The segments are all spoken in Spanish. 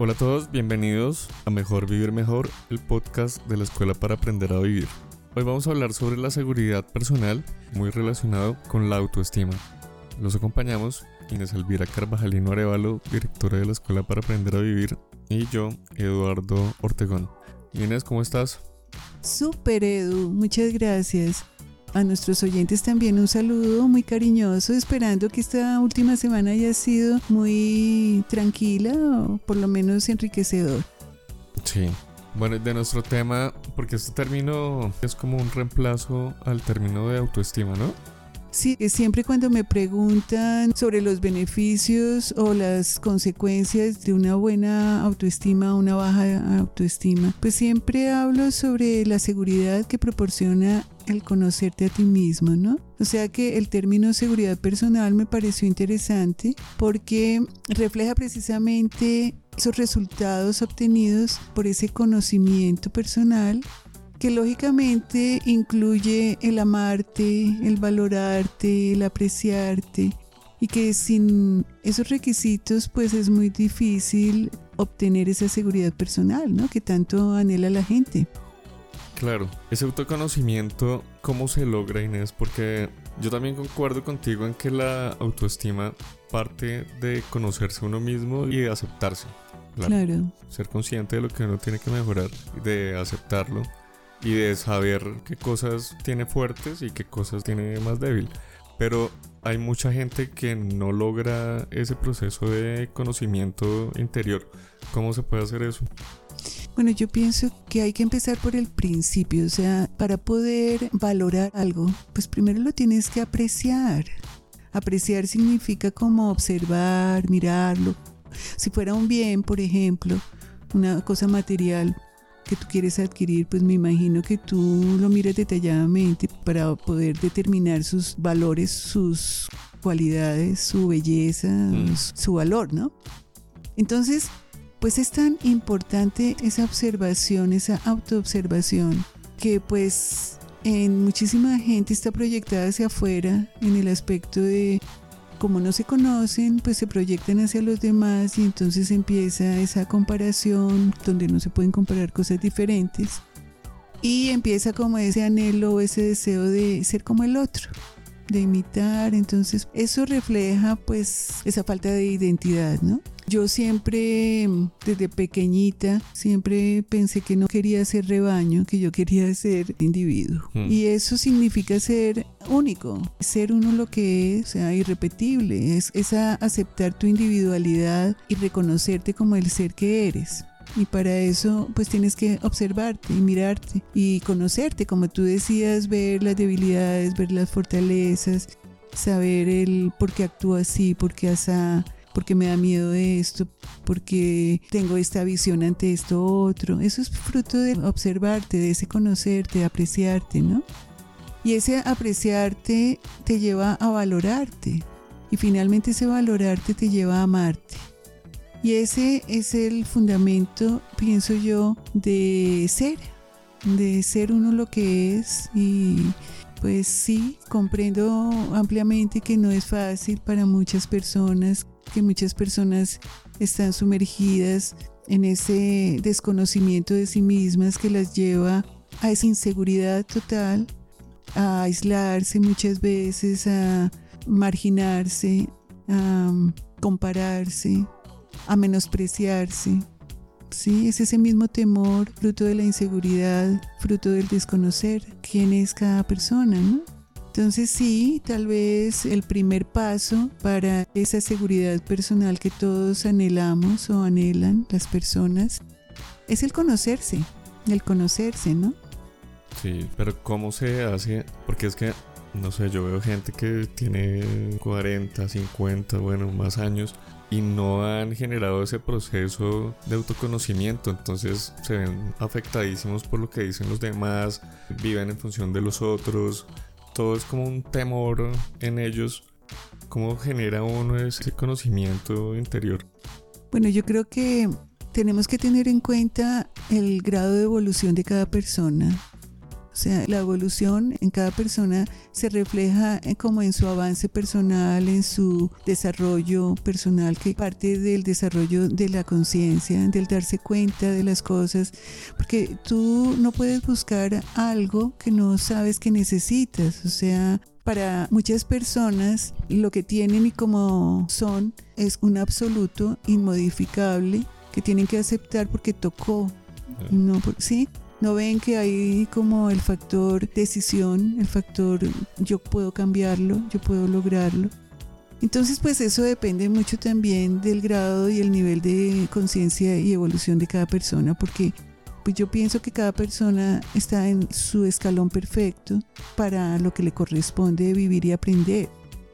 Hola a todos, bienvenidos a Mejor Vivir Mejor, el podcast de la Escuela para Aprender a Vivir. Hoy vamos a hablar sobre la seguridad personal, muy relacionado con la autoestima. Los acompañamos Inés Elvira Carvajalino Arevalo, directora de la Escuela para Aprender a Vivir, y yo, Eduardo Ortegón. Inés, ¿cómo estás? Súper, Edu, muchas gracias. A nuestros oyentes también un saludo muy cariñoso, esperando que esta última semana haya sido muy tranquila o por lo menos enriquecedor. Sí. Bueno, de nuestro tema, porque este término es como un reemplazo al término de autoestima, ¿no? Sí, siempre cuando me preguntan sobre los beneficios o las consecuencias de una buena autoestima o una baja autoestima, pues siempre hablo sobre la seguridad que proporciona el conocerte a ti mismo, ¿no? O sea que el término seguridad personal me pareció interesante porque refleja precisamente esos resultados obtenidos por ese conocimiento personal que lógicamente incluye el amarte, el valorarte, el apreciarte y que sin esos requisitos pues es muy difícil obtener esa seguridad personal, ¿no? Que tanto anhela la gente. Claro, ese autoconocimiento, ¿cómo se logra Inés? Porque yo también concuerdo contigo en que la autoestima parte de conocerse a uno mismo y de aceptarse. claro. Ser consciente de lo que uno tiene que mejorar, de aceptarlo y de saber qué cosas tiene fuertes y qué cosas tiene más débil. Pero hay mucha gente que no logra ese proceso de conocimiento interior. ¿Cómo se puede hacer eso? Bueno, yo pienso que hay que empezar por el principio, o sea, para poder valorar algo, pues primero lo tienes que apreciar. Apreciar significa como observar, mirarlo. Si fuera un bien, por ejemplo, una cosa material, que tú quieres adquirir, pues me imagino que tú lo miras detalladamente para poder determinar sus valores, sus cualidades, su belleza, mm. su valor, ¿no? Entonces, pues es tan importante esa observación, esa autoobservación, que pues en muchísima gente está proyectada hacia afuera en el aspecto de como no se conocen, pues se proyectan hacia los demás y entonces empieza esa comparación donde no se pueden comparar cosas diferentes y empieza como ese anhelo, ese deseo de ser como el otro, de imitar, entonces eso refleja pues esa falta de identidad, ¿no? Yo siempre, desde pequeñita, siempre pensé que no quería ser rebaño, que yo quería ser individuo. Hmm. Y eso significa ser único, ser uno lo que es, o sea, irrepetible, es, es aceptar tu individualidad y reconocerte como el ser que eres. Y para eso pues tienes que observarte y mirarte y conocerte, como tú decías, ver las debilidades, ver las fortalezas, saber el por qué actúa así, por qué asa porque me da miedo de esto, porque tengo esta visión ante esto otro. Eso es fruto de observarte, de ese conocerte, de apreciarte, ¿no? Y ese apreciarte te lleva a valorarte. Y finalmente ese valorarte te lleva a amarte. Y ese es el fundamento, pienso yo, de ser, de ser uno lo que es. Y pues sí, comprendo ampliamente que no es fácil para muchas personas que muchas personas están sumergidas en ese desconocimiento de sí mismas que las lleva a esa inseguridad total, a aislarse muchas veces, a marginarse, a compararse, a menospreciarse. Sí, es ese mismo temor, fruto de la inseguridad, fruto del desconocer quién es cada persona, ¿no? Entonces sí, tal vez el primer paso para esa seguridad personal que todos anhelamos o anhelan las personas es el conocerse, el conocerse, ¿no? Sí, pero ¿cómo se hace? Porque es que, no sé, yo veo gente que tiene 40, 50, bueno, más años y no han generado ese proceso de autoconocimiento, entonces se ven afectadísimos por lo que dicen los demás, viven en función de los otros, todo es como un temor en ellos. ¿Cómo genera uno ese conocimiento interior? Bueno, yo creo que tenemos que tener en cuenta el grado de evolución de cada persona. O sea, la evolución en cada persona se refleja como en su avance personal, en su desarrollo personal, que parte del desarrollo de la conciencia, del darse cuenta de las cosas, porque tú no puedes buscar algo que no sabes que necesitas, o sea, para muchas personas lo que tienen y como son es un absoluto inmodificable que tienen que aceptar porque tocó. No, ¿sí? No ven que hay como el factor decisión, el factor yo puedo cambiarlo, yo puedo lograrlo. Entonces, pues eso depende mucho también del grado y el nivel de conciencia y evolución de cada persona, porque pues yo pienso que cada persona está en su escalón perfecto para lo que le corresponde vivir y aprender.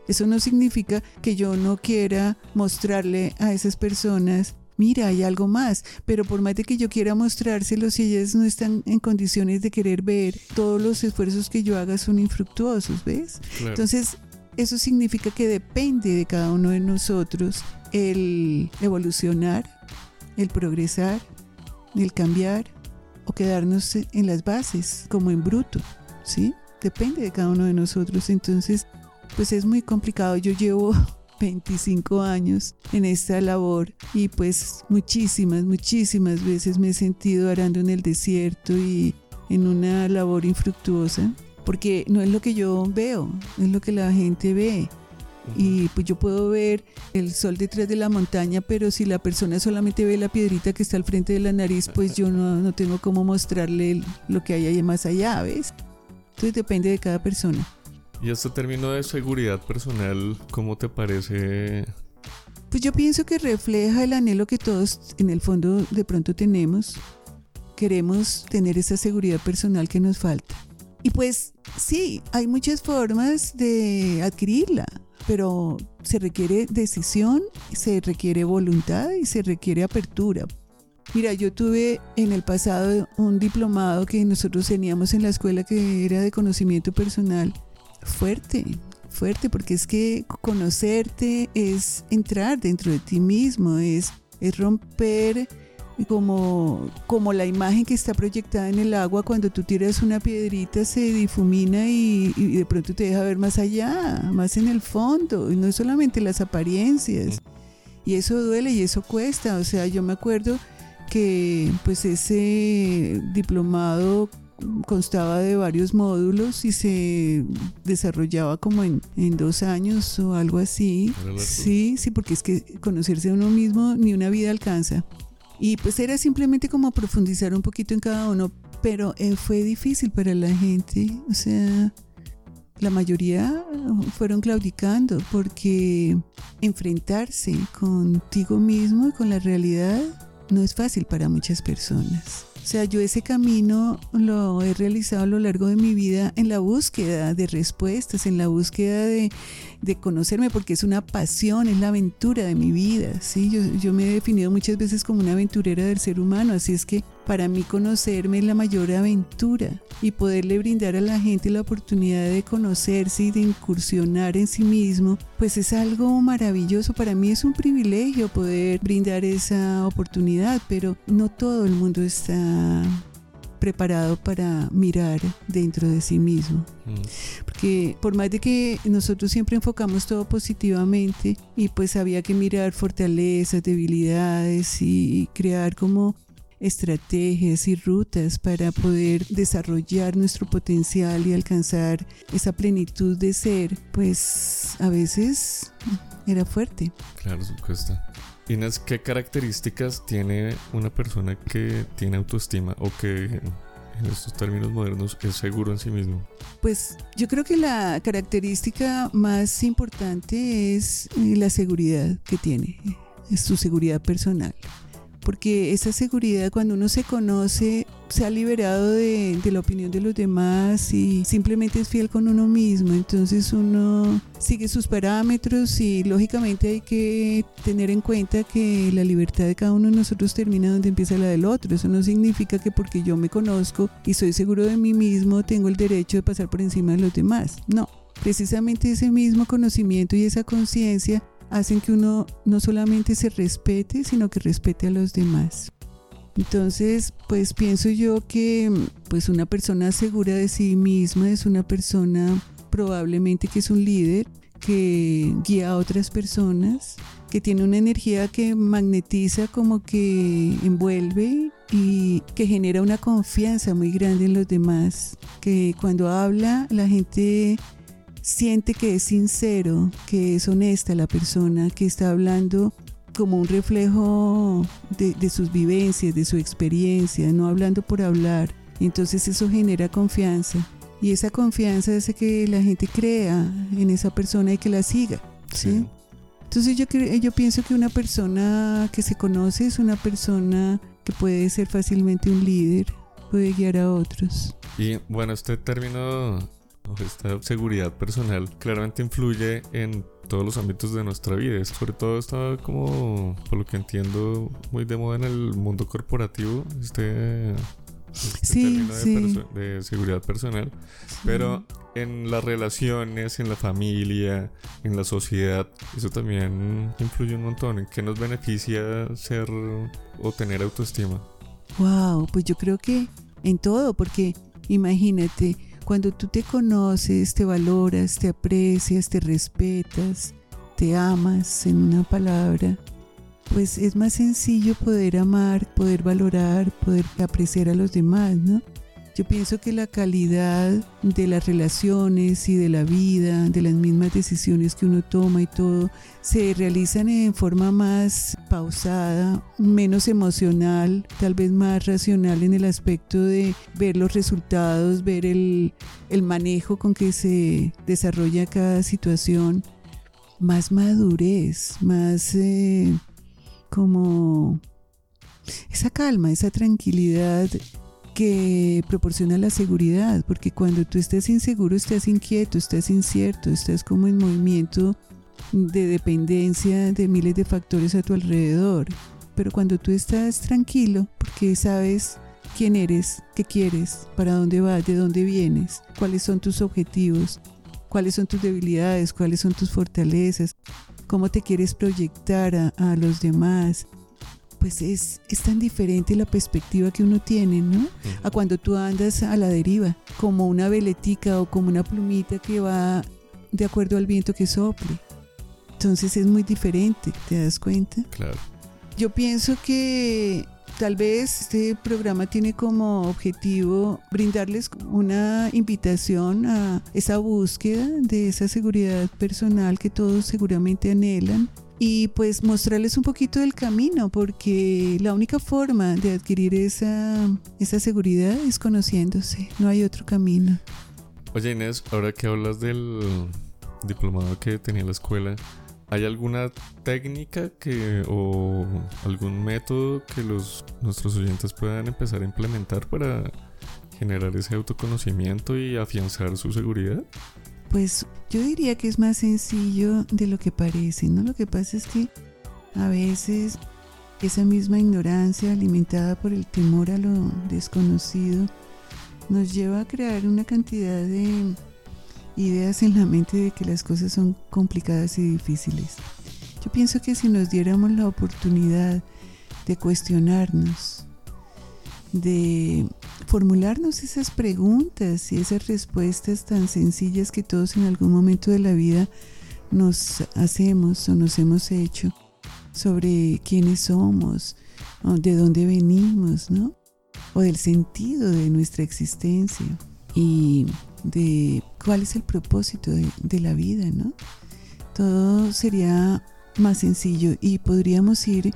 Eso no significa que yo no quiera mostrarle a esas personas, mira, hay algo más, pero por más de que yo quiera mostrárselo, si ellas no están en condiciones de querer ver, todos los esfuerzos que yo haga son infructuosos, ¿ves? Entonces, eso significa que depende de cada uno de nosotros el evolucionar, el progresar, el cambiar o quedarnos en las bases como en bruto, ¿sí? Depende de cada uno de nosotros. Entonces, pues es muy complicado. Yo llevo 25 años en esta labor y pues muchísimas, muchísimas veces me he sentido arando en el desierto y en una labor infructuosa, porque no es lo que yo veo, es lo que la gente ve y pues yo puedo ver el sol detrás de la montaña, pero si la persona solamente ve la piedrita que está al frente de la nariz, pues yo no, no tengo cómo mostrarle lo que hay ahí más allá, ¿ves? Entonces depende de cada persona. Y este término de seguridad personal, ¿cómo te parece? Pues yo pienso que refleja el anhelo que todos en el fondo de pronto tenemos. Queremos tener esa seguridad personal que nos falta. Y pues sí, hay muchas formas de adquirirla pero se requiere decisión, se requiere voluntad y se requiere apertura. Mira, yo tuve en el pasado un diplomado que nosotros teníamos en la escuela que era de conocimiento personal fuerte, fuerte, porque es que conocerte es entrar dentro de ti mismo, es, es romper como, como la imagen que está proyectada en el agua, cuando tú tiras una piedrita se difumina y, de pronto te deja ver más allá, más en el fondo, y no solamente las apariencias. Y eso duele y eso cuesta. O sea, yo me acuerdo que pues ese diplomado constaba de varios módulos y se desarrollaba como en, en, dos años o algo así. Sí, sí, porque es que conocerse a uno mismo ni una vida alcanza. Y pues era simplemente como profundizar un poquito en cada uno, pero eh, fue difícil para la gente, o sea, la mayoría fueron claudicando porque enfrentarse contigo mismo y con la realidad no es fácil para muchas personas. O sea, yo ese camino lo he realizado a lo largo de mi vida en la búsqueda de respuestas, en la búsqueda de, de conocerme, porque es una pasión, es la aventura de mi vida. ¿sí? Yo, yo me he definido muchas veces como una aventurera del ser humano, así es que para mí conocerme es la mayor aventura y poderle brindar a la gente la oportunidad de conocerse y de incursionar en sí mismo, pues es algo maravilloso. Para mí es un privilegio poder brindar esa oportunidad, pero no todo el mundo está preparado para mirar dentro de sí mismo. Mm. Porque por más de que nosotros siempre enfocamos todo positivamente y pues había que mirar fortalezas, debilidades y crear como estrategias y rutas para poder desarrollar nuestro potencial y alcanzar esa plenitud de ser, pues a veces era fuerte. Claro, supuesto. Inés, ¿qué características tiene una persona que tiene autoestima o que en estos términos modernos es seguro en sí mismo? Pues yo creo que la característica más importante es la seguridad que tiene, es su seguridad personal porque esa seguridad cuando uno se conoce, se ha liberado de, la opinión de los demás y simplemente es fiel con uno mismo, entonces uno sigue sus parámetros y lógicamente hay que tener en cuenta que la libertad de cada uno de nosotros termina donde empieza la del otro, eso no significa que porque yo me conozco y soy seguro de mí mismo tengo el derecho de pasar por encima de los demás, no. Precisamente ese mismo conocimiento y esa conciencia hacen que uno no solamente se respete, sino que respete a los demás. Entonces, pues pienso yo que pues una persona segura de sí misma es una persona probablemente que es un líder que guía a otras personas, que tiene una energía que magnetiza como que envuelve y que genera una confianza muy grande en los demás, que cuando habla la gente siente que es sincero, que es honesta la persona, que está hablando como un reflejo de, sus vivencias, de su experiencia, no hablando por hablar. Entonces eso genera confianza. Y esa confianza hace que la gente crea en esa persona y que la siga. ¿sí? Entonces yo, yo pienso que una persona que se conoce es una persona que puede ser fácilmente un líder, puede guiar a otros. Y bueno, este término esta seguridad personal claramente influye en todos los ámbitos de nuestra vida. Sobre todo está como, por lo que entiendo, muy de moda en el mundo corporativo, este, este término de, seguridad personal. Pero en las relaciones, en la familia, en la sociedad, eso también influye un montón. ¿En qué nos beneficia ser o tener autoestima? Wow, pues yo creo que en todo, porque imagínate, cuando tú te conoces, te valoras, te aprecias, te respetas, te amas en una palabra, pues es más sencillo poder amar, poder valorar, poder apreciar a los demás, ¿no? Yo pienso que la calidad de las relaciones y de la vida, de las mismas decisiones que uno toma y todo, se realizan en forma más pausada, menos emocional, tal vez más racional en el aspecto de ver los resultados, ver el, manejo con que se desarrolla cada situación, más madurez, más eh, como esa calma, esa tranquilidad que proporciona la seguridad, porque cuando tú estás inseguro, estás inquieto, estás incierto, estás como en movimiento de dependencia de miles de factores a tu alrededor. Pero cuando tú estás tranquilo, porque sabes quién eres, qué quieres, para dónde vas, de dónde vienes, cuáles son tus objetivos, cuáles son tus debilidades, cuáles son tus fortalezas, cómo te quieres proyectar a, a los demás, pues es, es tan diferente la perspectiva que uno tiene, ¿no? A cuando tú andas a la deriva, como una veletica o como una plumita que va de acuerdo al viento que sople. Entonces es muy diferente, ¿te das cuenta? Claro. Yo pienso que tal vez este programa tiene como objetivo brindarles una invitación a esa búsqueda de esa seguridad personal que todos seguramente anhelan y pues mostrarles un poquito del camino, porque la única forma de adquirir esa, esa seguridad es conociéndose, no hay otro camino. Oye Inés, ahora que hablas del diplomado que tenía la escuela, ¿hay alguna técnica que o algún método que los nuestros oyentes puedan empezar a implementar para generar ese autoconocimiento y afianzar su seguridad? Pues yo diría que es más sencillo de lo que parece, ¿no? Lo que pasa es que a veces esa misma ignorancia alimentada por el temor a lo desconocido nos lleva a crear una cantidad de ideas en la mente de que las cosas son complicadas y difíciles. Yo pienso que si nos diéramos la oportunidad de cuestionarnos, de formularnos esas preguntas y esas respuestas tan sencillas que todos en algún momento de la vida nos hacemos o nos hemos hecho sobre quiénes somos, de dónde venimos, ¿no? O del sentido de nuestra existencia y de cuál es el propósito de, de la vida, ¿no? Todo sería más sencillo y podríamos ir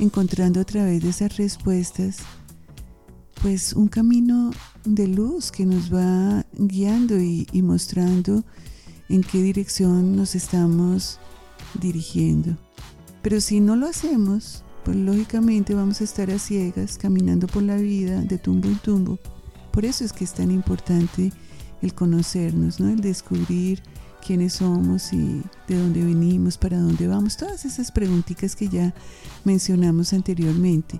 encontrando a través de esas respuestas pues un camino de luz que nos va guiando y, mostrando en qué dirección nos estamos dirigiendo. Pero si no lo hacemos, pues lógicamente vamos a estar a ciegas caminando por la vida de tumbo en tumbo. Por eso es que es tan importante el conocernos, ¿no? El descubrir quiénes somos y de dónde venimos, para dónde vamos, todas esas preguntitas que ya mencionamos anteriormente.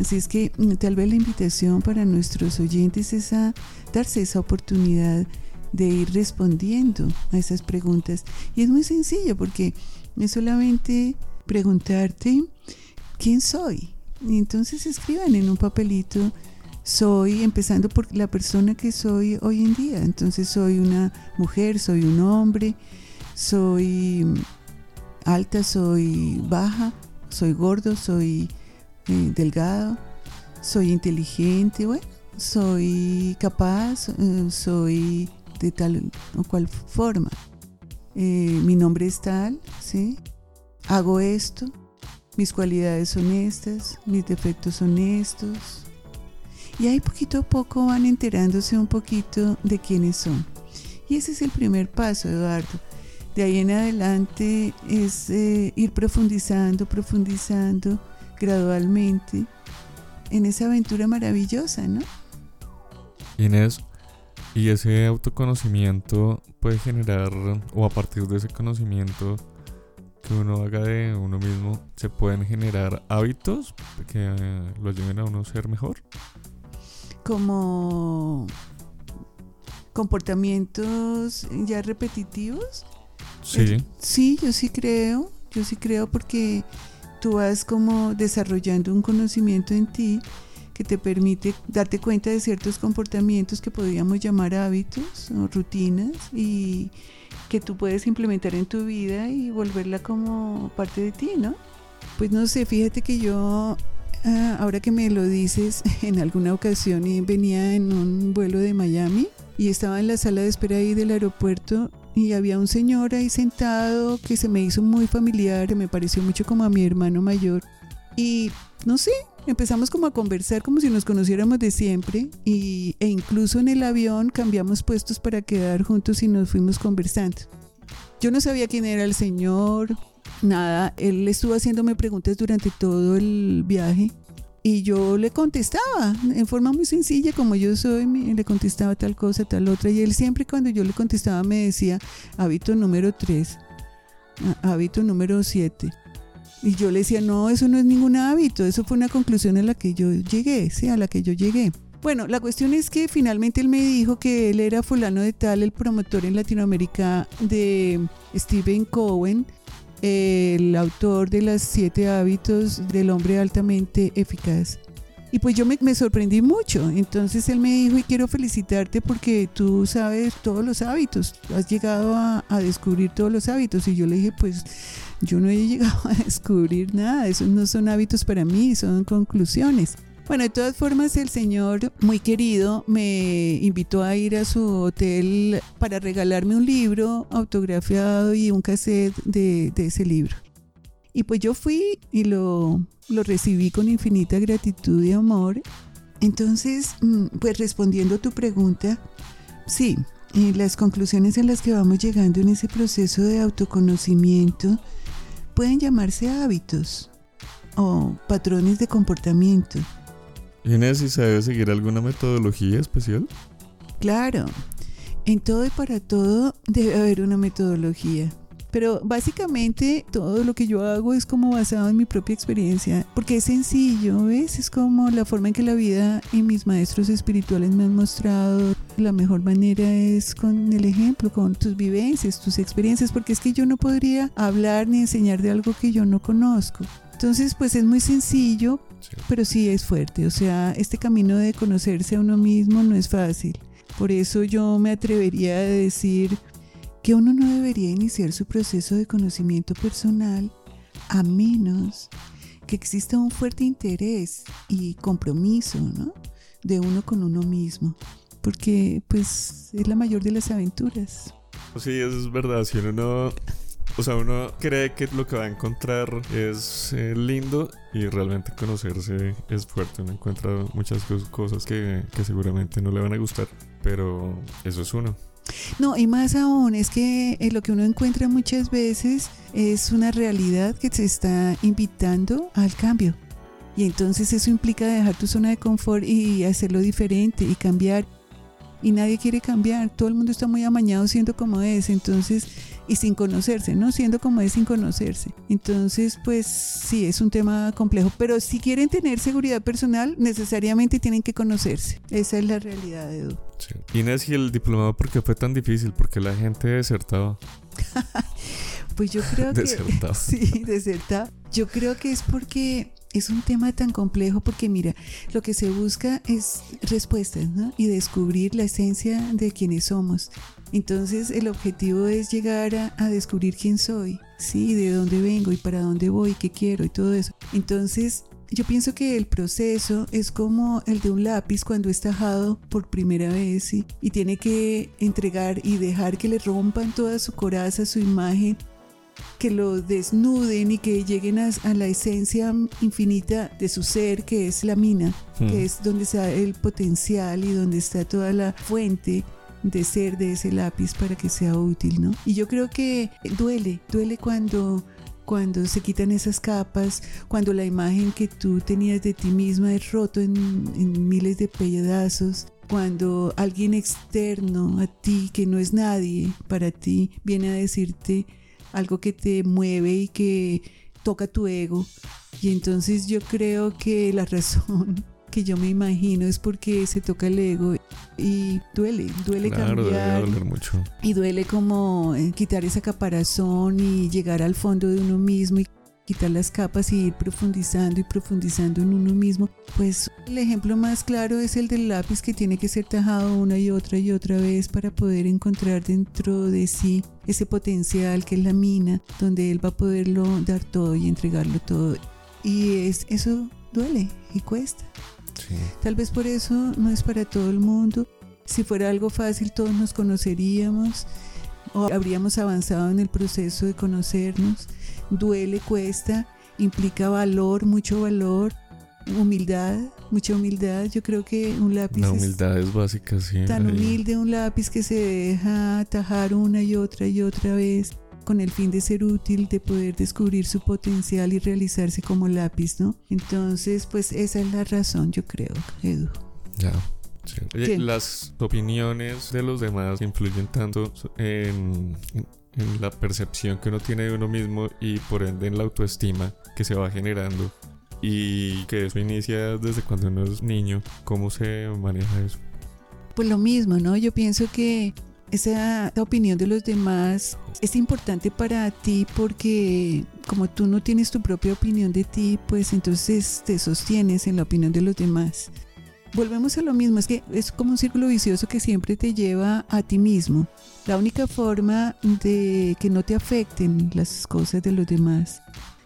Así es que mm, tal vez la invitación para nuestros oyentes es a darse esa oportunidad de ir respondiendo a esas preguntas. Y es muy sencillo porque es solamente preguntarte quién soy, Y entonces escriban en un papelito, soy, empezando por la persona que soy hoy en día. Entonces soy una mujer, soy un hombre, soy alta, soy baja, soy gordo, soy delgado, soy inteligente, bueno, soy capaz, eh, soy de tal o cual forma. Eh, mi nombre es tal, ¿sí? Hago esto, mis cualidades son estas, mis defectos son estos. Y ahí poquito a poco van enterándose un poquito de quiénes son. Y ese es el primer paso, Eduardo. De ahí en adelante es eh, ir profundizando, profundizando gradualmente en esa aventura maravillosa, ¿no? Inés, y ese autoconocimiento puede generar, o a partir de ese conocimiento que uno haga de uno mismo, se pueden generar hábitos que lo lleven a uno a ser mejor. Como comportamientos ya repetitivos. Sí. Sí, yo sí creo, yo sí creo porque tú vas como desarrollando un conocimiento en ti que te permite darte cuenta de ciertos comportamientos que podríamos llamar hábitos o rutinas y que tú puedes implementar en tu vida y volverla como parte de ti, ¿no? Pues no sé, fíjate que yo, ah, ahora que me lo dices, en alguna ocasión y venía en un vuelo de Miami y estaba en la sala de espera ahí del aeropuerto y había un señor ahí sentado que se me hizo muy familiar, me pareció mucho como a mi hermano mayor. Y no sé, empezamos como a conversar como si nos conociéramos de siempre y, e incluso en el avión cambiamos puestos para quedar juntos y nos fuimos conversando. Yo no sabía quién era el señor, nada, él estuvo haciéndome preguntas durante todo el viaje y yo le contestaba en forma muy sencilla como yo soy, le contestaba tal cosa, tal otra y él siempre cuando yo le contestaba me decía hábito número 3, hábito número 7 y yo le decía, no, eso no es ningún hábito, eso fue una conclusión a la que yo llegué, sí, a la que yo llegué. Bueno, la cuestión es que finalmente él me dijo que él era fulano de tal, el promotor en Latinoamérica de Stephen Cohen, el autor de las siete hábitos del hombre altamente eficaz. Y pues yo me, sorprendí mucho. Entonces él me dijo, y quiero felicitarte porque tú sabes todos los hábitos, has llegado a, a descubrir todos los hábitos. Y yo le dije, pues yo no he llegado a descubrir nada, esos no son hábitos para mí, son conclusiones. Bueno, de todas formas, el señor muy querido me invitó a ir a su hotel para regalarme un libro autografiado y un cassette de, ese libro. Y pues yo fui y lo, lo recibí con infinita gratitud y amor. Entonces, mm, pues respondiendo a tu pregunta, sí, las conclusiones a las que vamos llegando en ese proceso de autoconocimiento pueden llamarse hábitos o patrones de comportamiento. ¿Y si se debe seguir alguna metodología especial? Claro, en todo y para todo debe haber una metodología. Pero básicamente todo lo que yo hago es como basado en mi propia experiencia, porque es sencillo, ¿ves? Es como la forma en que la vida y mis maestros espirituales me han mostrado. La mejor manera es con el ejemplo, con tus vivencias, tus experiencias, porque es que yo no podría hablar ni enseñar de algo que yo no conozco. Entonces, pues es muy sencillo, pero sí es fuerte. O sea, este camino de conocerse a uno mismo no es fácil. Por eso yo me atrevería a decir que uno no debería iniciar su proceso de conocimiento personal a menos que exista un fuerte interés y compromiso ¿no? de uno con uno mismo, porque pues es la mayor de las aventuras. Sí, eso es verdad, si uno no... O sea, uno cree que lo que va a encontrar es eh, lindo y realmente conocerse es fuerte. Uno encuentra muchas cosas que, que seguramente no le van a gustar, pero eso es uno. No, y más aún, es que eh, lo que uno encuentra muchas veces es una realidad que te está invitando al cambio. Y entonces eso implica dejar tu zona de confort y hacerlo diferente y cambiar. Y nadie quiere cambiar, todo el mundo está muy amañado siendo como es. Entonces y sin conocerse, ¿no? Siendo como es sin conocerse. Entonces, pues sí, es un tema complejo, pero si quieren tener seguridad personal, necesariamente tienen que conocerse. Esa es la realidad, Edu. Sí. Inés, ¿y el diplomado por qué fue tan difícil? Porque la gente desertaba. pues yo creo que... Sí, desertaba. Yo creo que es porque es un tema tan complejo porque mira, lo que se busca es respuestas ¿no? y descubrir la esencia de quienes somos. Entonces el objetivo es llegar a, descubrir quién soy, sí, de dónde vengo y para dónde voy, qué quiero y todo eso. Entonces yo pienso que el proceso es como el de un lápiz cuando es tajado por primera vez y tiene que entregar y dejar que le rompan toda su coraza, su imagen que lo desnuden y que lleguen a, la esencia infinita de su ser, que es la mina, que hmm. es donde está el potencial y donde está toda la fuente de ser de ese lápiz para que sea útil, ¿no? Y yo creo que duele, duele cuando cuando se quitan esas capas, cuando la imagen que tú tenías de ti misma es roto en, en miles de pedazos, cuando alguien externo a ti, que no es nadie para ti, viene a decirte algo que te mueve y que toca tu ego. Y entonces yo creo que la razón que yo me imagino es porque se toca el ego y duele, duele cambiar. mucho. Y duele como eh, quitar esa caparazón y llegar al fondo de uno mismo y quitar las capas y ir profundizando y profundizando en uno mismo, pues el ejemplo más claro es el del lápiz que tiene que ser tajado una y otra y otra vez para poder encontrar dentro de sí ese potencial que es la mina, donde él va a poderlo dar todo y entregarlo todo. Y es, eso duele y cuesta. Tal vez por eso no es para todo el mundo. Si fuera algo fácil todos nos conoceríamos o habríamos avanzado en el proceso de conocernos duele, cuesta, implica valor, mucho valor, humildad, mucha humildad. Yo creo que un lápiz. La humildad es, básica, sí. Tan humilde un lápiz que se deja atajar una y otra y otra vez con el fin de ser útil, de poder descubrir su potencial y realizarse como lápiz, ¿no? Entonces, pues esa es la razón, yo creo, Edu. Ya. Las opiniones de los demás influyen tanto en, en la percepción que uno tiene de uno mismo y por ende en la autoestima que se va generando y que eso inicia desde cuando uno es niño. ¿Cómo se maneja eso? Pues lo mismo, ¿no? Yo pienso que esa opinión de los demás es importante para ti porque como tú no tienes tu propia opinión de ti, pues entonces te sostienes en la opinión de los demás volvemos a lo mismo, es que es como un círculo vicioso que siempre te lleva a ti mismo. La única forma de que no te afecten las cosas de los demás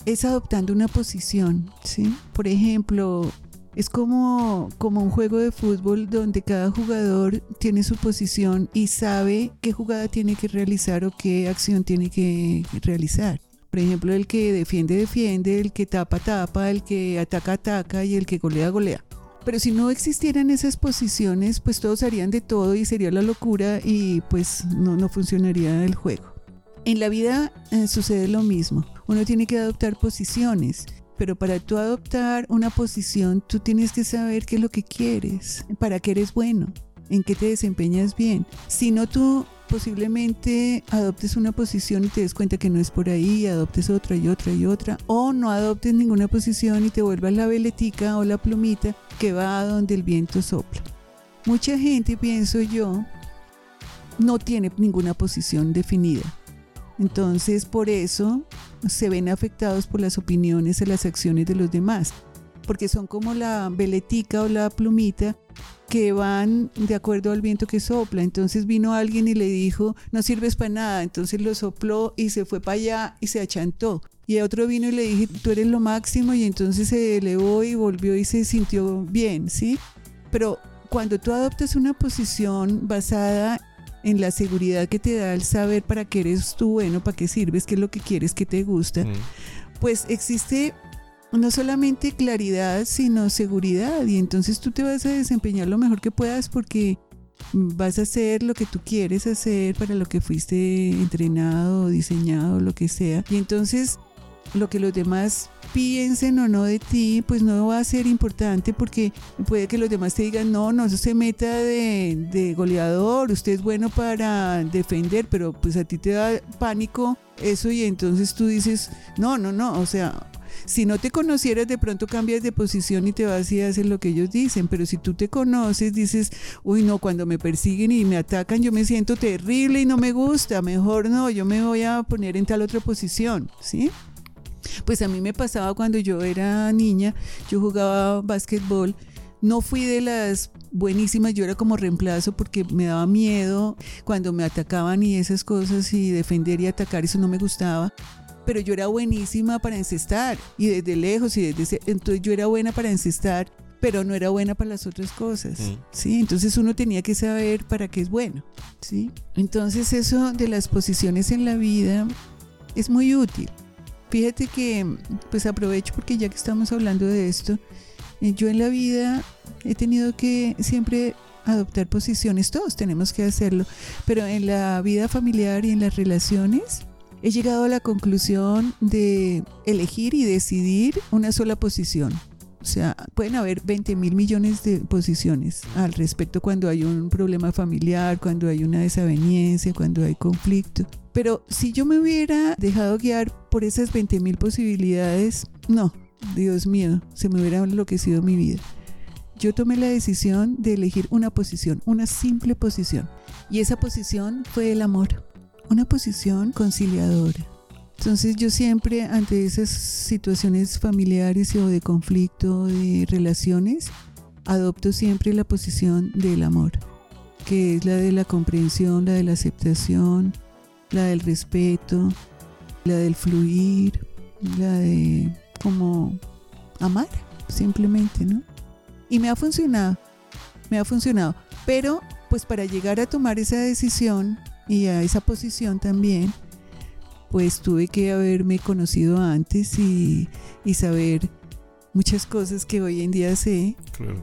es adoptando una posición, ¿sí? Por ejemplo, es como, como un juego de fútbol donde cada jugador tiene su posición y sabe qué jugada tiene que realizar o qué acción tiene que realizar. Por ejemplo, el que defiende, defiende, el que tapa, tapa, el que ataca, ataca y el que golea, golea. Pero si no existieran esas posiciones, pues todos harían de todo y sería la locura y pues no, no funcionaría el juego. En la vida eh, sucede lo mismo. Uno tiene que adoptar posiciones, pero para tú adoptar una posición, tú tienes que saber qué es lo que quieres, para qué eres bueno, en qué te desempeñas bien. Si no, tú posiblemente adoptes una posición y te des cuenta que no es por ahí, adoptes otra y otra y otra, o no adoptes ninguna posición y te vuelvas la veletica o la plumita que va a donde el viento sopla. Mucha gente, pienso yo, no tiene ninguna posición definida. Entonces, por eso se ven afectados por las opiniones y las acciones de los demás, porque son como la veletica o la plumita que van de acuerdo al viento que sopla. Entonces vino alguien y le dijo, no sirves para nada. Entonces lo sopló y se fue para allá y se achantó. Y otro vino y le dije, tú eres lo máximo y entonces se elevó y volvió y se sintió bien, ¿sí? Pero cuando tú adoptas una posición basada en la seguridad que te da el saber para qué eres tú bueno, para qué sirves, qué es lo que quieres, qué te gusta, pues existe no solamente claridad, sino seguridad. Y entonces tú te vas a desempeñar lo mejor que puedas porque vas a hacer lo que tú quieres hacer para lo que fuiste entrenado, diseñado, lo que sea. Y entonces lo que los demás piensen o no de ti, pues no va a ser importante porque puede que los demás te digan, no, no se meta de, de goleador, usted es bueno para defender, pero pues a ti te da pánico eso y entonces tú dices, no, no, no, o sea, si no te conocieras, de pronto cambias de posición y te vas y haces lo que ellos dicen, pero si tú te conoces, dices, uy, no, cuando me persiguen y me atacan, yo me siento terrible y no me gusta, mejor no, yo me voy a poner en tal otra posición, ¿sí? Pues a mí me pasaba cuando yo era niña, yo jugaba básquetbol. No fui de las buenísimas, yo era como reemplazo porque me daba miedo cuando me atacaban y esas cosas y defender y atacar, eso no me gustaba pero yo era buenísima para encestar y desde lejos y desde entonces yo era buena para encestar pero no era buena para las otras cosas, mm. ¿sí? Entonces uno tenía que saber para qué es bueno, ¿sí? Entonces eso de las posiciones en la vida es muy útil. Fíjate que, pues aprovecho porque ya que estamos hablando de esto, eh, yo en la vida he tenido que siempre adoptar posiciones, todos tenemos que hacerlo, pero en la vida familiar y en las relaciones he llegado a la conclusión de elegir y decidir una sola posición. O sea, pueden haber 20 mil millones de posiciones al respecto cuando hay un problema familiar, cuando hay una desaveniencia, cuando hay conflicto. Pero si yo me hubiera dejado guiar por esas 20 mil posibilidades, no, Dios mío, se me hubiera enloquecido mi vida. Yo tomé la decisión de elegir una posición, una simple posición. Y esa posición fue el amor, una posición conciliadora entonces yo siempre ante esas situaciones familiares o de conflicto, de relaciones, adopto siempre la posición del amor, que es la de la comprensión, la de la aceptación, la del respeto, la del fluir, la de como amar, simplemente, ¿no? Y me ha funcionado, me ha funcionado. Pero pues para llegar a tomar esa decisión y a esa posición también, pues tuve que haberme conocido antes y, saber muchas cosas que hoy en día sé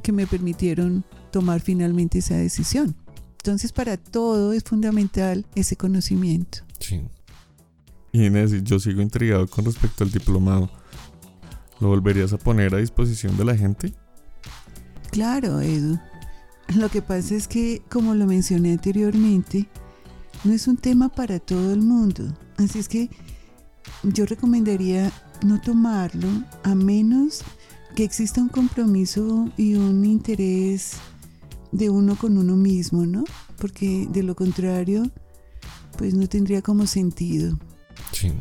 que me permitieron tomar finalmente esa decisión. Entonces para todo es fundamental ese conocimiento. Sí. Y Inés, yo sigo intrigado con respecto al diplomado. ¿Lo volverías a poner a disposición de la gente? Claro, Edu. Lo que pasa es que, como lo mencioné anteriormente, no es un tema para todo el mundo. Así es que yo recomendaría no tomarlo a menos que exista un compromiso y un interés de uno con uno mismo, ¿no? Porque de lo contrario, pues no tendría como sentido. Sí.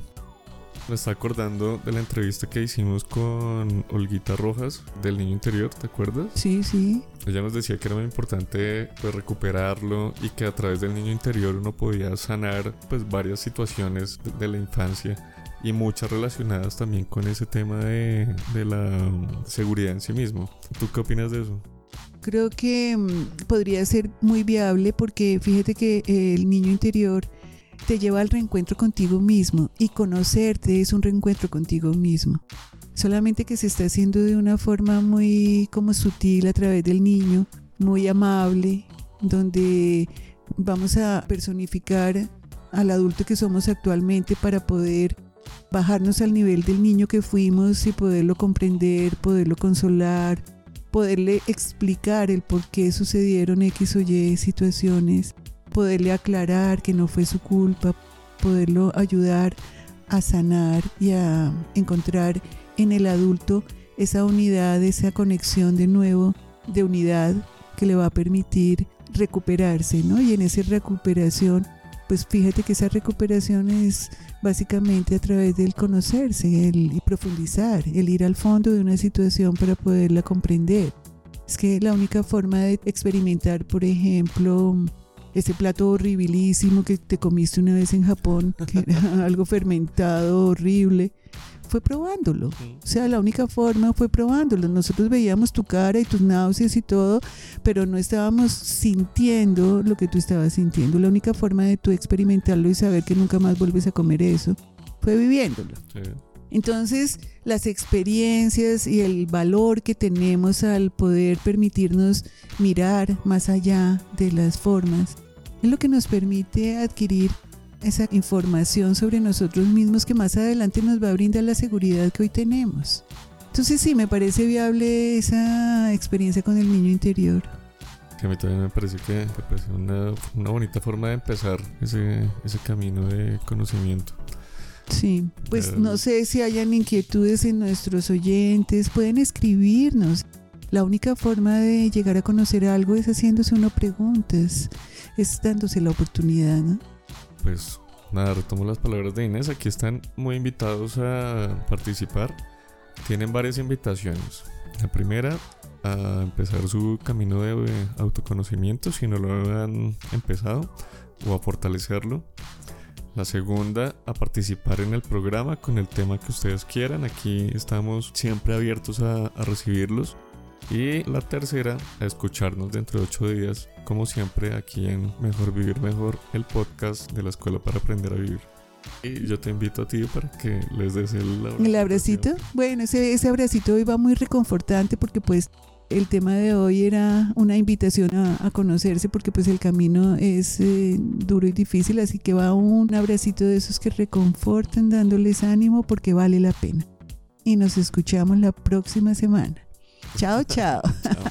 Me está acordando de la entrevista que hicimos con Olguita Rojas del niño interior, ¿te acuerdas? Sí, sí. Ella nos decía que era muy importante pues recuperarlo y que a través del niño interior uno podía sanar pues varias situaciones de, la infancia y muchas relacionadas también con ese tema de, de la seguridad en sí mismo. ¿Tú qué opinas de eso? Creo que mm, podría ser muy viable porque fíjate que el niño interior te lleva al reencuentro contigo mismo y conocerte es un reencuentro contigo mismo. Solamente que se está haciendo de una forma muy como sutil a través del niño, muy amable, donde vamos a personificar al adulto que somos actualmente para poder bajarnos al nivel del niño que fuimos y poderlo comprender, poderlo consolar, poderle explicar el por qué sucedieron X o Y situaciones poderle aclarar que no fue su culpa, poderlo ayudar a sanar y a encontrar en el adulto esa unidad, esa conexión de nuevo de unidad que le va a permitir recuperarse, ¿no? Y en esa recuperación, pues fíjate que esa recuperación es básicamente a través del conocerse, el profundizar, el ir al fondo de una situación para poderla comprender. Es que la única forma de experimentar, por ejemplo, ese plato horribilísimo que te comiste una vez en Japón, que era algo fermentado, horrible, fue probándolo. O sea, la única forma fue probándolo. Nosotros veíamos tu cara y tus náuseas y todo, pero no estábamos sintiendo lo que tú estabas sintiendo. La única forma de tú experimentarlo y saber que nunca más vuelves a comer eso fue viviéndolo. Entonces, las experiencias y el valor que tenemos al poder permitirnos mirar más allá de las formas es lo que nos permite adquirir esa información sobre nosotros mismos que más adelante nos va a brindar la seguridad que hoy tenemos. Entonces sí, me parece viable esa experiencia con el niño interior. Que a mí también me parece que me una, una bonita forma de empezar ese, ese camino de conocimiento. Sí, pues no sé si hayan inquietudes en nuestros oyentes, pueden escribirnos. La única forma de llegar a conocer algo es haciéndose uno preguntas, es dándose la oportunidad, ¿no? Pues nada, retomo las palabras de Inés. Aquí están muy invitados a participar. Tienen varias invitaciones. La primera, a empezar su camino de autoconocimiento si no lo han empezado o a fortalecerlo. La segunda, a participar en el programa con el tema que ustedes quieran. Aquí estamos siempre abiertos a, a recibirlos. Y la tercera, a escucharnos dentro de ocho días, como siempre, aquí en Mejor Vivir Mejor, el podcast de la Escuela para Aprender a Vivir. Y yo te invito a ti para que les des el abracito. ¿El abracito? Bueno, ese, ese abracito hoy va muy reconfortante porque pues el tema de hoy era una invitación a, conocerse porque pues el camino es eh, duro y difícil, así que va un abracito de esos que reconfortan dándoles ánimo porque vale la pena. Y nos escuchamos la próxima semana. chao. chao. chao.